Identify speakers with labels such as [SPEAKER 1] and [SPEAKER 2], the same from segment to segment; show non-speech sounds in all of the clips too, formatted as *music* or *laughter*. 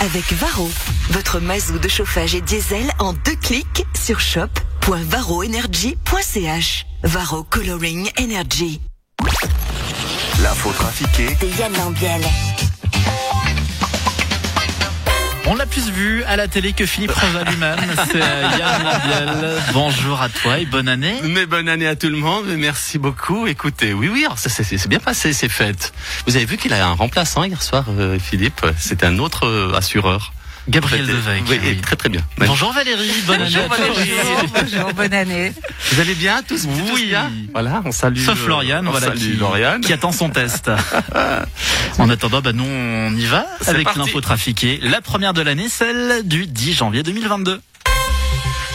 [SPEAKER 1] avec Varro. Votre mazou de chauffage et diesel en deux clics sur shop.varroenergy.ch. Varro Coloring Energy.
[SPEAKER 2] L'info trafiquée
[SPEAKER 1] De Yann Lambiel.
[SPEAKER 3] On l'a plus vu à la télé que Philippe Rosa lui-même. *laughs* C'est euh, Yann Lambiel. Bonjour à toi et bonne année.
[SPEAKER 4] Mais bonne année à tout le monde, merci beaucoup. Écoutez, oui, oui, c'est bien passé ces fêtes. Vous avez vu qu'il a un remplaçant hier soir, euh, Philippe. C'est un autre euh, assureur.
[SPEAKER 3] Gabriel Devec.
[SPEAKER 4] Oui,
[SPEAKER 3] oui.
[SPEAKER 4] très très bien.
[SPEAKER 3] Bonjour Valérie, bonne année à toi.
[SPEAKER 5] Bonjour, bonne année.
[SPEAKER 4] Vous allez bien tous tous
[SPEAKER 3] Oui.
[SPEAKER 4] bien Voilà, on salue.
[SPEAKER 3] Sauf Lauriane,
[SPEAKER 4] on
[SPEAKER 3] voilà,
[SPEAKER 4] salue
[SPEAKER 3] qui,
[SPEAKER 4] Lauriane.
[SPEAKER 3] qui attend son test. *laughs* en attendant, bah, nous, on y va avec l'info trafiquée. La première de l'année, celle du 10 janvier 2022.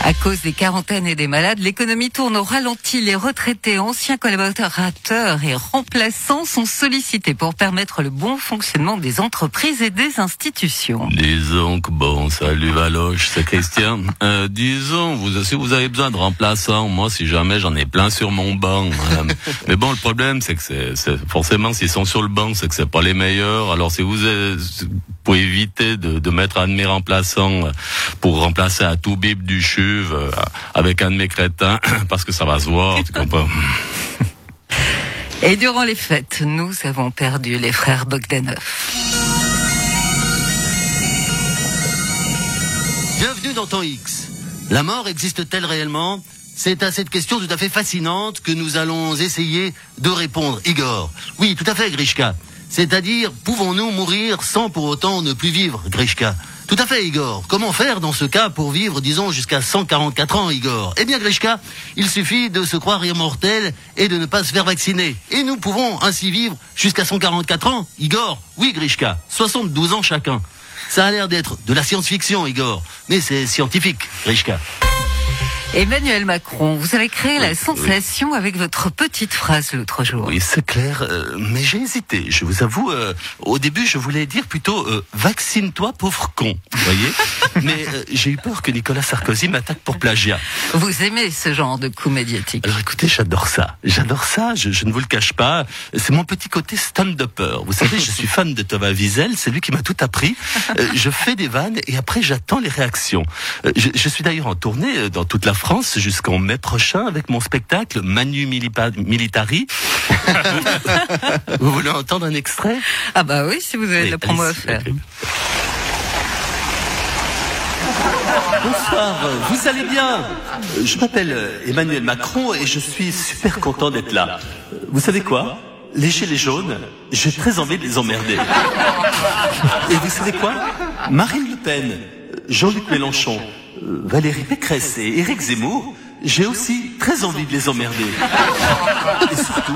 [SPEAKER 5] À cause des quarantaines et des malades, l'économie tourne au ralenti. Les retraités, anciens collaborateurs et remplaçants sont sollicités pour permettre le bon fonctionnement des entreprises et des institutions.
[SPEAKER 4] Disons que bon, salut Valoche, c'est Christian. Euh, disons, vous, si vous avez besoin de remplaçants, moi, si jamais j'en ai plein sur mon banc. *laughs* Mais bon, le problème, c'est que c'est, c'est- forcément, s'ils sont sur le banc, c'est que c'est pas les meilleurs. Alors, si vous, êtes- pour éviter de, de mettre un de mes remplaçants euh, pour remplacer à tout bip du chuve euh, avec un de mes crétins, *coughs* parce que ça va se voir, tu comprends. *laughs*
[SPEAKER 5] Et durant les fêtes, nous avons perdu les frères Bogdanov.
[SPEAKER 6] Bienvenue dans Temps X. La mort existe-t-elle réellement? C'est à cette question tout à fait fascinante que nous allons essayer de répondre. Igor. Oui, tout à fait, Grishka. C'est-à-dire, pouvons-nous mourir sans pour autant ne plus vivre, Grishka? Tout à fait, Igor. Comment faire dans ce cas pour vivre, disons, jusqu'à 144 ans, Igor? Eh bien, Grishka, il suffit de se croire immortel et de ne pas se faire vacciner. Et nous pouvons ainsi vivre jusqu'à 144 ans, Igor. Oui, Grishka. 72 ans chacun. Ça a l'air d'être de la science-fiction, Igor. Mais c'est scientifique, Grishka.
[SPEAKER 5] Emmanuel Macron, vous avez créé la sensation avec votre petite phrase l'autre jour.
[SPEAKER 4] Oui, c'est clair, euh, mais j'ai hésité. Je vous avoue, euh, au début, je voulais dire plutôt euh, vaccine-toi, pauvre con. Vous voyez *laughs* Mais euh, j'ai eu peur que Nicolas Sarkozy m'attaque pour plagiat.
[SPEAKER 5] Vous aimez ce genre de coup médiatique?
[SPEAKER 4] Alors écoutez, j'adore ça. J'adore ça, je, je ne vous le cache pas. C'est mon petit côté stand-upper. Vous savez, je suis fan de Thomas Wiesel, c'est lui qui m'a tout appris. Euh, je fais des vannes et après j'attends les réactions. Euh, je, je suis d'ailleurs en tournée dans toute la France jusqu'en mai prochain avec mon spectacle Manu Milipa- Militari. vous, *laughs* voulez entendre un extrait?
[SPEAKER 5] Ah bah oui, si vous avez de la promo à faire.
[SPEAKER 4] Bonsoir, vous allez bien? Je m'appelle euh, Emmanuel Macron et je suis super content d'être là. Vous savez quoi? Les gilets jaunes, j'ai très envie de les emmerder. Et vous savez quoi? Marine Le Pen, Jean-Luc Mélenchon, Valérie Pécresse et Éric Zemmour, j'ai aussi très envie de les emmerder. Et surtout,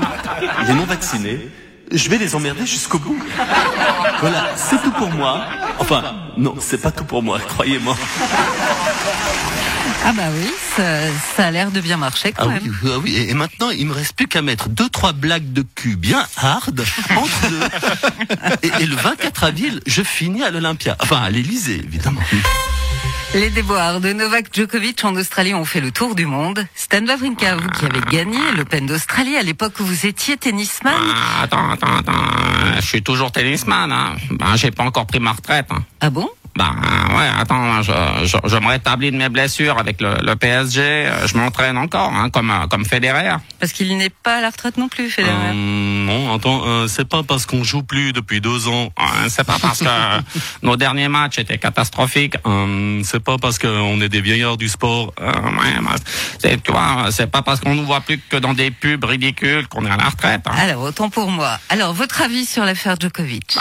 [SPEAKER 4] les non-vaccinés, je vais les emmerder jusqu'au bout. Voilà, c'est tout pour moi. Enfin, non, c'est pas tout pour moi, croyez-moi.
[SPEAKER 5] Ah bah oui, ça, ça a l'air de bien marcher quand
[SPEAKER 6] Ah
[SPEAKER 5] même.
[SPEAKER 6] oui, ah oui, et et maintenant, il me reste plus qu'à mettre deux, trois blagues de cul bien hard entre deux. Et, et le 24 avril, je finis à l'Olympia. Enfin, à l'Élysée, évidemment.
[SPEAKER 5] Les déboires de Novak Djokovic en Australie ont fait le tour du monde. Stan Wawrinka, vous qui avez gagné l'Open d'Australie, à l'époque où vous étiez tennisman,
[SPEAKER 7] Ah, Attends, attends, attends. Je suis toujours tennisman, hein. Ben, j'ai pas encore pris ma retraite. Hein.
[SPEAKER 5] ah bon?
[SPEAKER 7] Ben, ouais, attends, je, je, je me rétablis de mes blessures avec le, le PSG. euh, Je m'entraîne encore, hein, comme, euh, comme Federer.
[SPEAKER 5] Parce qu'il n'est pas à la retraite non plus, Federer.
[SPEAKER 4] Euh, non, attends, euh, c'est pas parce qu'on joue plus depuis deux ans.
[SPEAKER 7] Hein, C'est pas parce que *laughs* nos derniers matchs étaient catastrophiques.
[SPEAKER 4] Euh, c'est pas parce qu'on est des vieillards du sport.
[SPEAKER 7] Euh, ouais, c'est, tu vois, c'est pas parce qu'on nous voit plus que dans des pubs ridicules qu'on est à la retraite. hein.
[SPEAKER 5] Alors, autant pour moi. Alors, votre avis sur l'affaire Djokovic?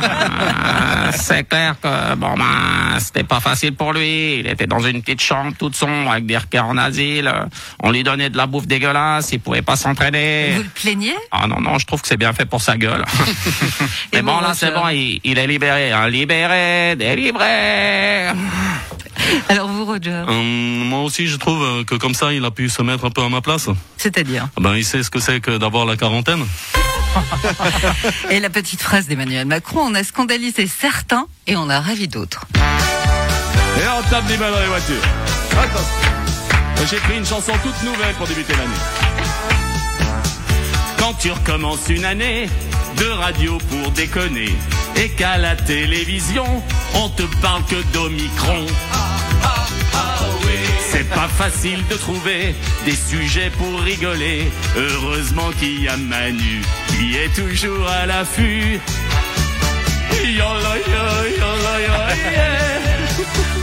[SPEAKER 5] *laughs*
[SPEAKER 7] C'est clair que bon ben c'était pas facile pour lui. Il était dans une petite chambre toute sombre avec des requins en asile. On lui donnait de la bouffe dégueulasse. Il pouvait pas s'entraîner.
[SPEAKER 5] Vous le plaignez
[SPEAKER 7] Ah non non, je trouve que c'est bien fait pour sa gueule. *laughs* Mais bon là c'est bon, il, il est libéré, hein. libéré, délivré. *laughs*
[SPEAKER 5] Alors vous, Roger,
[SPEAKER 4] Euh, moi aussi, je trouve euh, que comme ça, il a pu se mettre un peu à ma place.
[SPEAKER 5] c'est-à-dire
[SPEAKER 4] Ben, il sait ce que c'est que d'avoir la quarantaine. *laughs*
[SPEAKER 5] Et la petite phrase d'Emmanuel Macron, on a scandalisé certains et on a ravi d'autres.
[SPEAKER 8] Et on tape des mains dans les voitures. Attention. J'ai pris une chanson toute nouvelle pour débuter l'année. Quand tu recommences une année, de radio pour déconner. Et qu'à la télévision, on te parle que d'Omicron. C'est pas facile de trouver des sujets pour rigoler. Heureusement qu'il y a Manu qui est toujours à l'affût. Yo, yeah.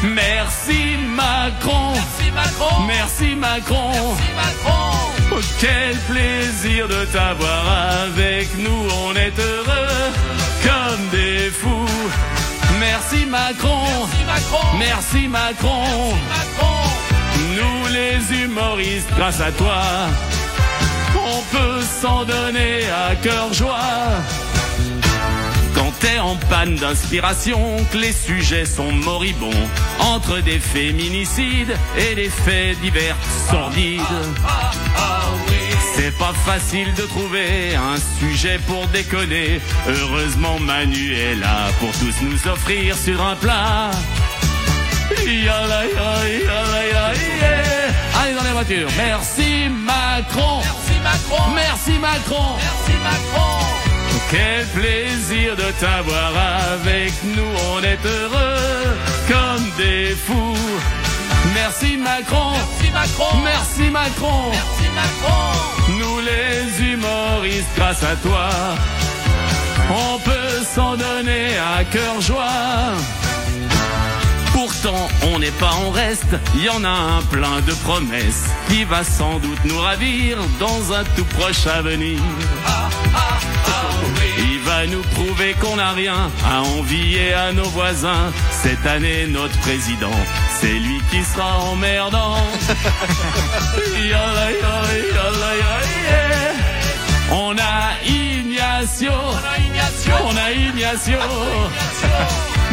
[SPEAKER 8] Merci Macron. Merci Macron. Merci Macron. Oh, quel plaisir de t'avoir avec nous. On est heureux Merci Macron. Merci Macron. Nous les humoristes, grâce à toi, on peut s'en donner à cœur joie. Quand t'es en panne d'inspiration, que les sujets sont moribonds, entre des féminicides et des faits divers sordides. C'est pas facile de trouver un sujet pour déconner. Heureusement Manu est là pour tous nous offrir sur un plat. Allez dans les voitures. Merci Macron. Merci Macron. Merci Macron. Merci Macron. Quel plaisir de t'avoir avec nous. On est heureux comme des fous. Merci Macron. Merci Macron. Merci Macron. Merci Macron. Nous les humoristes, grâce à toi, on peut s'en donner à cœur joie. Pourtant, on n'est pas en reste, il y en a un plein de promesses qui va sans doute nous ravir dans un tout proche avenir. Nous prouver qu'on n'a rien à envier à nos voisins. Cette année, notre président, c'est lui qui sera emmerdant. On a Ignacio, on a Ignacio,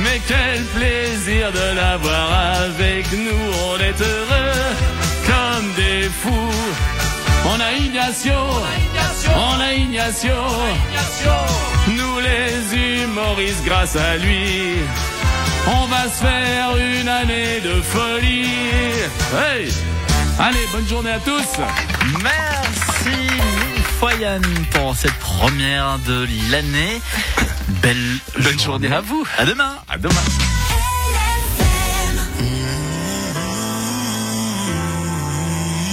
[SPEAKER 8] mais quel plaisir de l'avoir avec nous, on est heureux comme des fous. On a Ignacio, on a Ignacio, nous les humoristes grâce à lui, on va se faire une année de folie. Hey Allez, bonne journée à tous
[SPEAKER 3] Merci mille fois Yann pour cette première de l'année. Belle
[SPEAKER 8] Bonne
[SPEAKER 3] journée
[SPEAKER 8] journée.
[SPEAKER 3] à vous. À demain.
[SPEAKER 8] À demain